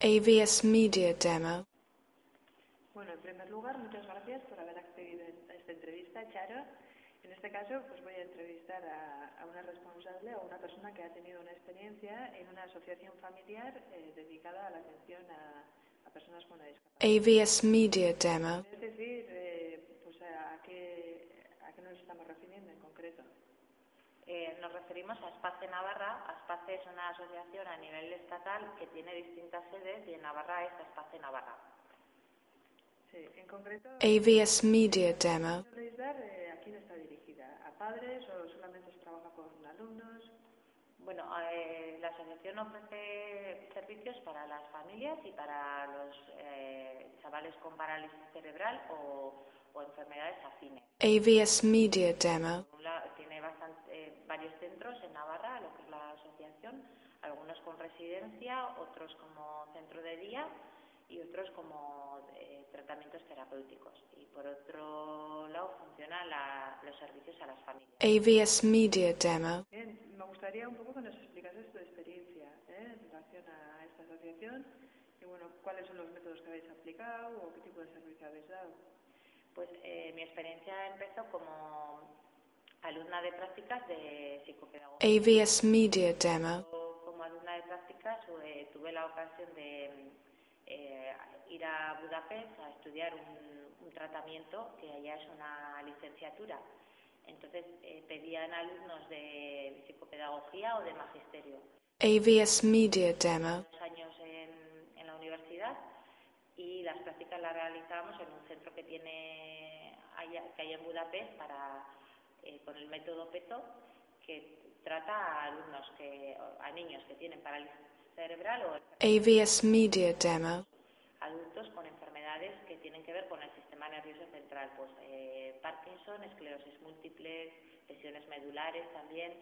AVS Media Demo. Bueno, en primer lugar, muchas gracias por haber accedido a esta entrevista, Charo. En este caso, pues voy a entrevistar a, a una responsable o una persona que ha tenido una experiencia en una asociación familiar eh, dedicada a la atención a, a personas con discapacidad. AVS Media Demo. Es decir, eh, pues a qué, a qué nos estamos refiriendo en concreto. Eh, nos referimos a Espace Navarra. Aspace es una asociación a nivel estatal que tiene distintas sedes y en Navarra es Espace Navarra. Sí, en concreto, AVS Media Demo. ¿podéis dar eh, a quién está dirigida? ¿A padres o solamente se trabaja con alumnos? Bueno, eh, la asociación ofrece servicios para las familias y para los eh, chavales con parálisis cerebral o, o enfermedades afines. AVS Media Demo. Tiene bastante- eh, varios centros en Navarra, lo que es la asociación, algunos con residencia, otros como centro de día y otros como eh, tratamientos terapéuticos. Y por otro lado, funcionan la- los servicios a las familias. AVS Media Demo. Bien, me gustaría un poco que nos explicases tu experiencia ¿eh? en relación a esta asociación y bueno, cuáles son los métodos que habéis aplicado o qué tipo de servicio habéis dado. Pues eh, mi experiencia empezó como alumna de prácticas de psicopedagogía. AVS Media Demo. Como alumna de prácticas eh, tuve la ocasión de eh, ir a Budapest a estudiar un, un tratamiento que allá es una licenciatura. Entonces eh, pedían alumnos de psicopedagogía o de magisterio. AVS Media Demo. Dos años en, en la universidad y las prácticas las realizábamos en un centro que tiene allá, que hay en Budapest para eh, con el método PETO que trata a alumnos que a niños que tienen parálisis cerebral o AVS Media Demo. adultos con enfermedades que tienen que ver con el sistema nervioso central, pues eh, Parkinson, esclerosis múltiples, lesiones medulares también,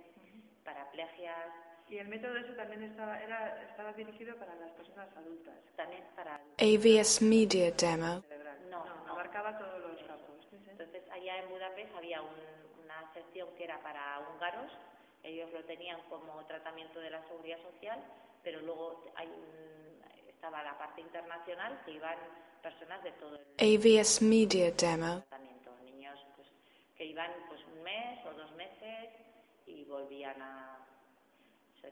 paraplegias, Y el método ese también estaba, era, estaba dirigido para las personas adultas. también para. AVS Media Demo. No, no. abarcaba todos los campos. Entonces, allá en Budapest había un- una sección que era para húngaros, ellos lo tenían como tratamiento de la seguridad social, pero luego hay un- estaba la parte internacional que iban personas de todo el AVS Media Demo. tratamiento, niños pues, que iban pues un mes o dos meses y volvían a...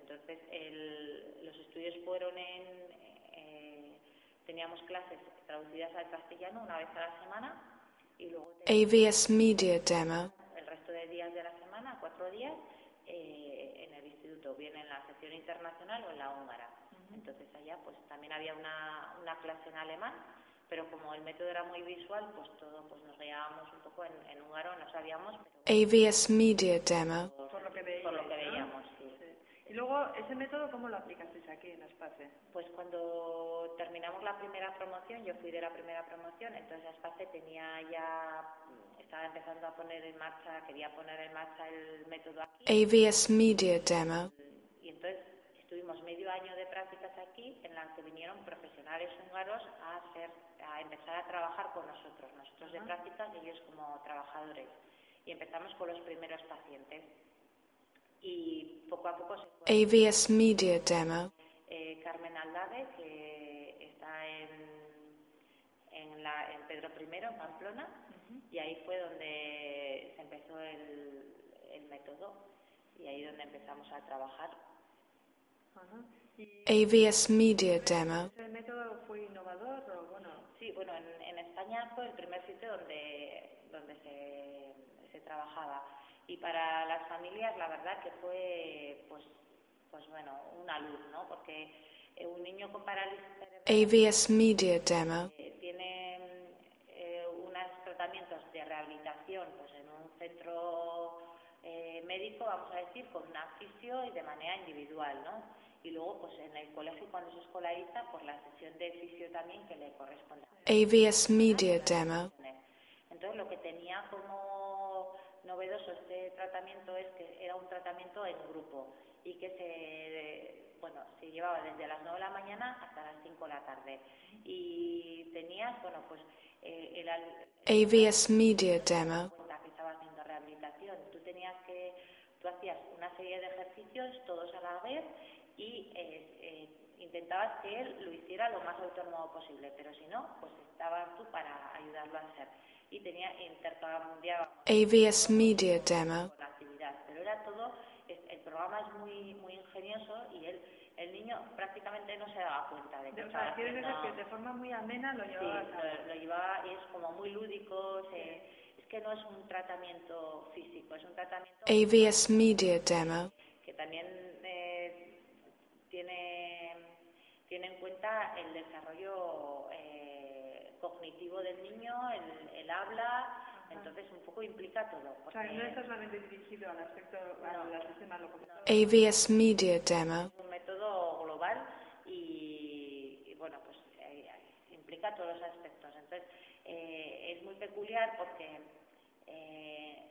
Entonces, el- los estudios fueron en... eh, teníamos clases traducidas al castellano una vez a la semana y luego AVS Media Demo. el resto de días de la semana, cuatro días, eh, en el instituto, bien en la sección internacional o en la húngara. Entonces allá pues también había una, una clase en alemán, pero como el método era muy visual, pues todo pues nos guiábamos un poco en, en húngaro, no sabíamos, pero AVS Media Demo. Por lo que veíais, por lo que ¿no? veíamos, sí. Y luego, ¿ese método cómo lo aplicasteis aquí en Aspace? Pues cuando terminamos la primera promoción, yo fui de la primera promoción, entonces Aspace tenía ya, mm, estaba empezando a poner en marcha, quería poner en marcha el método aquí. AVS Media Demo. Y entonces estuvimos medio año de prácticas aquí en las que vinieron profesionales húngaros a hacer, a empezar a trabajar con nosotros, nosotros de prácticas y ellos como trabajadores. Y empezamos con los primeros pacientes. Y poco a poco se fue AVS Media Demo. eh, Carmen Aldave, que está en, en, la, en Pedro I, en Pamplona, y ahí fue donde se empezó el, el método y ahí donde empezamos a trabajar. Ajá. ¿Y AVS Media Demo. ese método fue innovador o bueno? Sí, bueno, en, en España fue el primer sitio donde, donde se, se trabajaba. Y para las familias, la verdad que fue, pues, pues bueno, una luz, ¿no? Porque eh, un niño con parálisis cerebral AVS Media Demo. eh, tiene eh, unos tratamientos de rehabilitación pues en un centro eh, médico, vamos a decir, con una fisio y de manera individual, ¿no? Y luego, pues en el colegio, cuando se escolariza, pues la sesión de fisio también que le corresponde. AVS Media Demo. Entonces lo que tenía como novedoso este tratamiento es que era un tratamiento en grupo y que se bueno se llevaba desde las 9 de la mañana hasta las 5 de la tarde. Y tenías bueno pues eh, el, AVS Media Demo. que estaba haciendo rehabilitación. Tú tenías que tú hacías una serie de ejercicios todos a la vez y eh, eh, intentabas que él lo hiciera lo más autónomo posible pero si no pues estabas tú para ayudarlo a hacer y tenía intercambiaba AVS Media Demo. con la actividad pero era todo el programa es muy muy ingenioso y él el niño prácticamente no se daba cuenta de que O estaba haciendo- que de forma muy amena lo Sí, llevaba a cabo. lo, lo llevaba y es como muy lúdico. se- es que no es un tratamiento físico, es un tratamiento AVS Media Demo. que también eh, tiene, tiene en cuenta el desarrollo eh, cognitivo del niño, el, el habla, entonces un poco implica todo. O sea, porque no está solamente dirigido al aspecto, al, al sistema locomotor. AVS Media Demo. es un método global y, y, bueno, pues eh, implica todos los aspectos. Entonces, eh, es muy peculiar porque eh,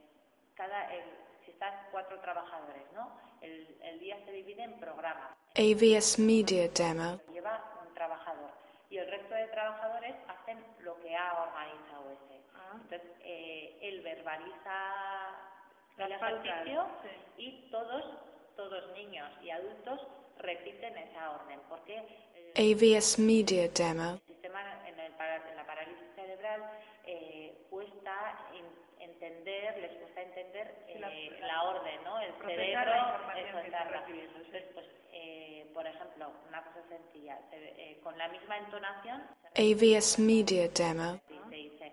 cada, el- si estás cuatro trabajadores, ¿no? El, el día se divide en programas. AVS Media Demo. Lleva un trabajador y el resto de trabajadores hacen lo que ha organizado ese. Ah. Entonces, eh, él verbaliza el ejercicio sí. y todos, todos niños y adultos repiten esa orden, porque el AVS Media Demo. sistema en, el en la parálisis cerebral eh, cuesta en- entender, les cuesta entender eh, la- la orden, ¿no? El cerebro, la eso, por ejemplo, una cosa sencilla, se- eh, con la misma entonación se AVS Media Demo. dice, dice,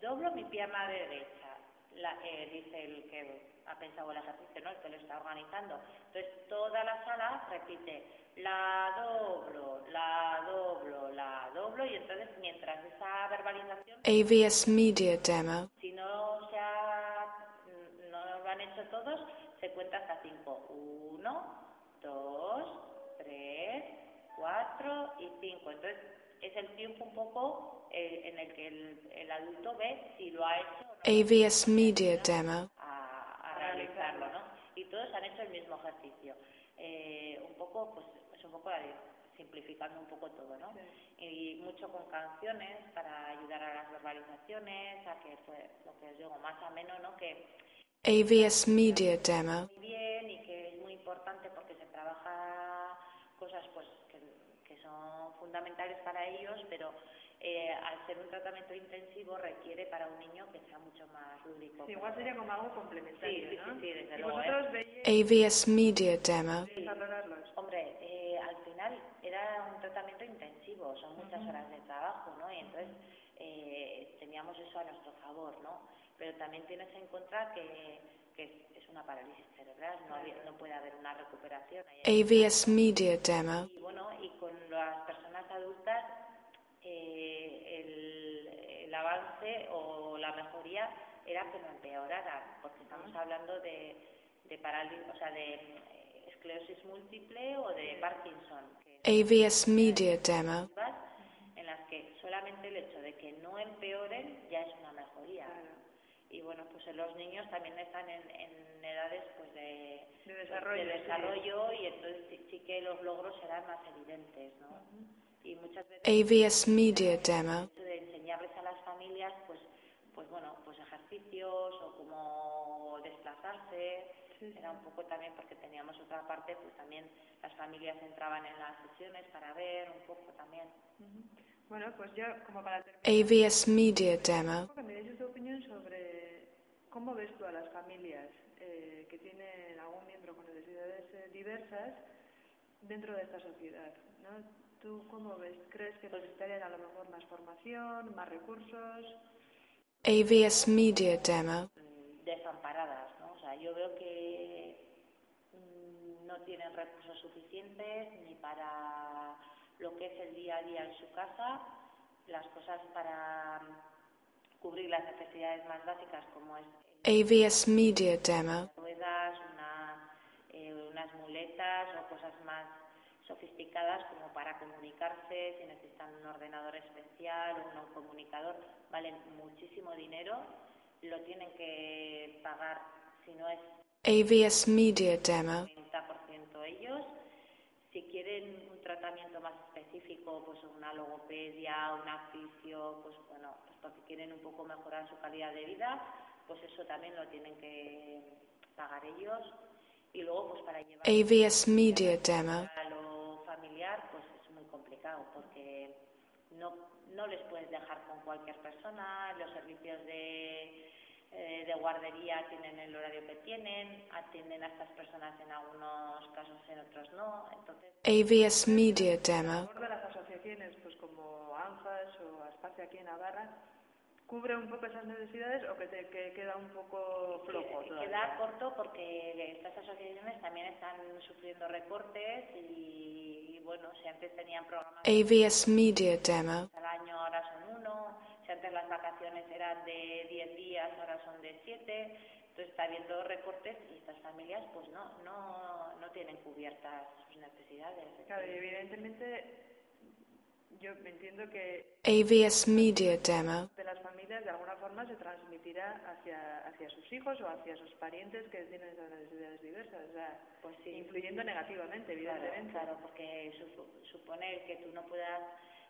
doblo mi pierna derecha, la, eh, dice el que ha pensado el ejercicio, ¿no? el que lo está organizando. Entonces toda la sala repite, la doblo, la doblo, la doblo, y entonces mientras esa verbalización, AVS Media Demo. El que el, el adulto ve si lo ha hecho o no AVS Media Demo. a, a realizarlo, ¿no? Y todos han hecho el mismo ejercicio. Eh, un poco, pues, es un poco la de- simplificando un poco todo, ¿no? Y mucho con canciones para ayudar a las verbalizaciones, a que fue lo que os digo, más ameno, ¿no? Que AVS Media Demo. muy bien y que es muy importante porque se trabaja cosas pues que, que son fundamentales para ellos, pero eh, al ser un tratamiento intensivo requiere para un niño que sea mucho más lúdico. Sí, igual sería como algo complementario, Sí, sí, ¿no? sí, sí, desde y luego, vosotros ¿eh? veíais AVS Media Demo. valorarlos. Hombre, eh, al final era un tratamiento intensivo, son muchas horas de trabajo, ¿no? Y entonces eh, teníamos eso a nuestro favor, ¿no? Pero también tienes en contra que, que es, una parálisis cerebral, no, había- no puede haber una recuperación. AVS Media Demo. Y bueno, y con las personas adultas eh, el, avance o la mejoría era que no empeoraran, porque estamos hablando de, de parálisis, o sea, de eh, esclerosis múltiple o de Parkinson, que AVS Media Demo. en las que solamente el hecho de que no empeoren ya es una mejoría. Y bueno, pues en los niños también están en, en edades pues de, De desarrollo, de sí. desarrollo y entonces sí, sí que los logros serán más evidentes, ¿no? Y muchas veces AVS Media Demo. hecho de enseñarles a las familias pues pues bueno pues ejercicios o cómo desplazarse era un poco también porque teníamos otra parte pues también las familias entraban en las sesiones para ver un poco también Bueno, pues yo, como para terminar, AVS Media Demo. que me deis tu opinión sobre cómo ves tú a las familias eh, que tienen algún miembro con necesidades eh, diversas dentro de esta sociedad, ¿no? ¿Tú cómo ves? ¿Crees que necesitarían a lo mejor más formación, más recursos? AVS Media Demo. mm, desamparadas no o sea yo veo que mm, no tienen recursos suficientes ni para lo que es el día a día en su casa las cosas para mm, cubrir las necesidades más básicas como es AVS Media Demo. ruedas, una, eh, unas muletas o cosas más sofisticadas como para comunicarse, si necesitan un ordenador especial, un comunicador, valen muchísimo dinero, lo tienen que pagar si no es AVS Media Demo. 30% ellos. Si quieren un tratamiento más específico, pues una logopedia, un fisio, pues bueno, pues porque quieren un poco mejorar su calidad de vida, pues eso también lo tienen que pagar ellos. Y luego, pues para llevar AVS Media Demo. Familiar, pues es muy complicado porque no, no les puedes dejar con cualquier persona, los servicios de eh, de guardería tienen el horario que tienen, atienden a estas personas en algunos casos, en otros no. Entonces, AVS Media Demo. de las asociaciones, pues como ANFAS o Aspacia aquí en Navarra, ¿cubre un poco esas necesidades o que, te, que queda un poco flojo todavía? queda corto porque estas asociaciones también están sufriendo recortes y, bueno, si antes tenían programas AVS Media Demo. al año, ahora son uno, si antes las vacaciones eran de 10 días, ahora son de 7, entonces está habiendo recortes y estas familias pues no, no, no tienen cubiertas sus necesidades. Claro, y evidentemente yo me entiendo que AVS Media Demo. de las familias de alguna forma se transmitirá hacia, hacia sus hijos o hacia sus parientes que tienen esas necesidades diversas, o sea, Pues sí. influyendo negativamente, Claro, evidentemente. claro, porque supo- suponer que tú no puedas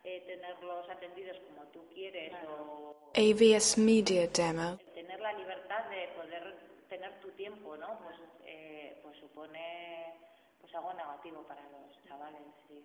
eh, tenerlos atendidos como tú quieres o AVS Media Demo. tener la libertad de poder tener tu tiempo, ¿no? Pues, eh, pues supone pues algo negativo para los chavales, sí.